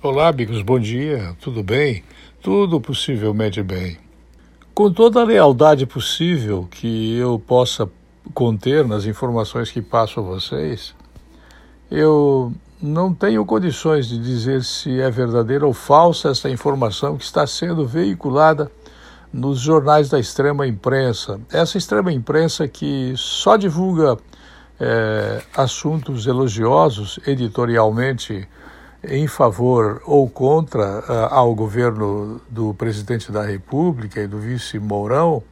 Olá, amigos, bom dia, tudo bem? Tudo possivelmente bem. Com toda a lealdade possível que eu possa conter nas informações que passo a vocês, eu não tenho condições de dizer se é verdadeira ou falsa essa informação que está sendo veiculada nos jornais da extrema imprensa. Essa extrema imprensa que só divulga é, assuntos elogiosos editorialmente em favor ou contra uh, ao governo do presidente da República e do vice Mourão,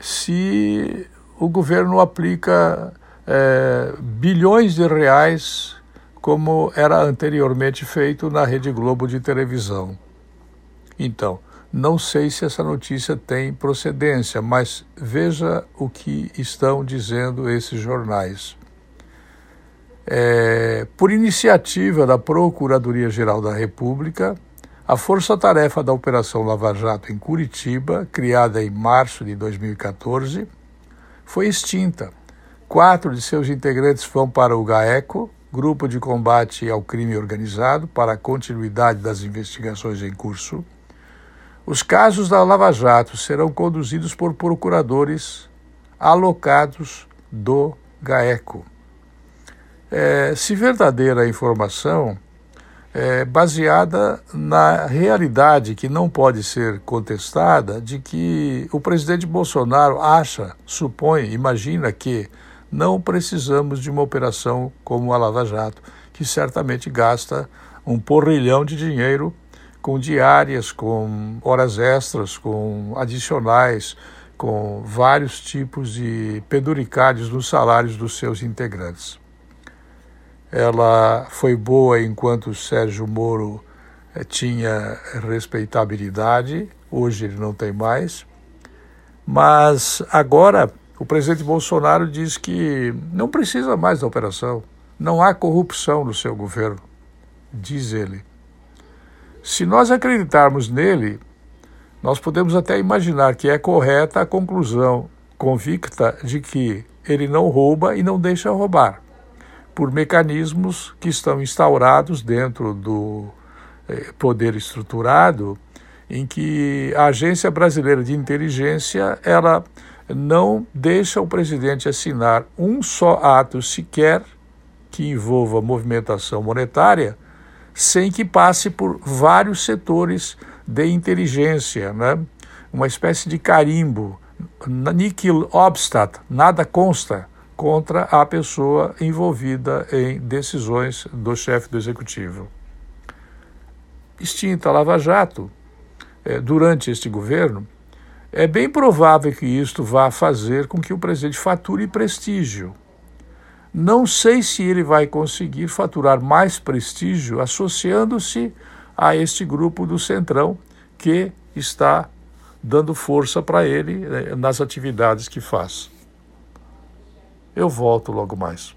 se o governo aplica é, bilhões de reais como era anteriormente feito na Rede Globo de televisão. Então, não sei se essa notícia tem procedência, mas veja o que estão dizendo esses jornais. É, por iniciativa da Procuradoria-Geral da República, a força-tarefa da Operação Lava Jato em Curitiba, criada em março de 2014, foi extinta. Quatro de seus integrantes vão para o GAECO, Grupo de Combate ao Crime Organizado, para a continuidade das investigações em curso. Os casos da Lava Jato serão conduzidos por procuradores alocados do GAECO é, se verdadeira a informação, é baseada na realidade que não pode ser contestada de que o presidente Bolsonaro acha, supõe, imagina que não precisamos de uma operação como a Lava Jato, que certamente gasta um porrilhão de dinheiro com diárias, com horas extras, com adicionais, com vários tipos de penduricários nos salários dos seus integrantes. Ela foi boa enquanto Sérgio Moro eh, tinha respeitabilidade, hoje ele não tem mais. Mas agora o presidente Bolsonaro diz que não precisa mais da operação, não há corrupção no seu governo, diz ele. Se nós acreditarmos nele, nós podemos até imaginar que é correta a conclusão convicta de que ele não rouba e não deixa roubar por mecanismos que estão instaurados dentro do eh, poder estruturado, em que a Agência Brasileira de Inteligência ela não deixa o presidente assinar um só ato sequer que envolva movimentação monetária, sem que passe por vários setores de inteligência, né? uma espécie de carimbo, nihil obstat, nada consta contra a pessoa envolvida em decisões do chefe do executivo. Extinta a Lava Jato, é, durante este governo, é bem provável que isto vá fazer com que o presidente fature prestígio. Não sei se ele vai conseguir faturar mais prestígio associando-se a este grupo do Centrão que está dando força para ele né, nas atividades que faz. Eu volto logo mais.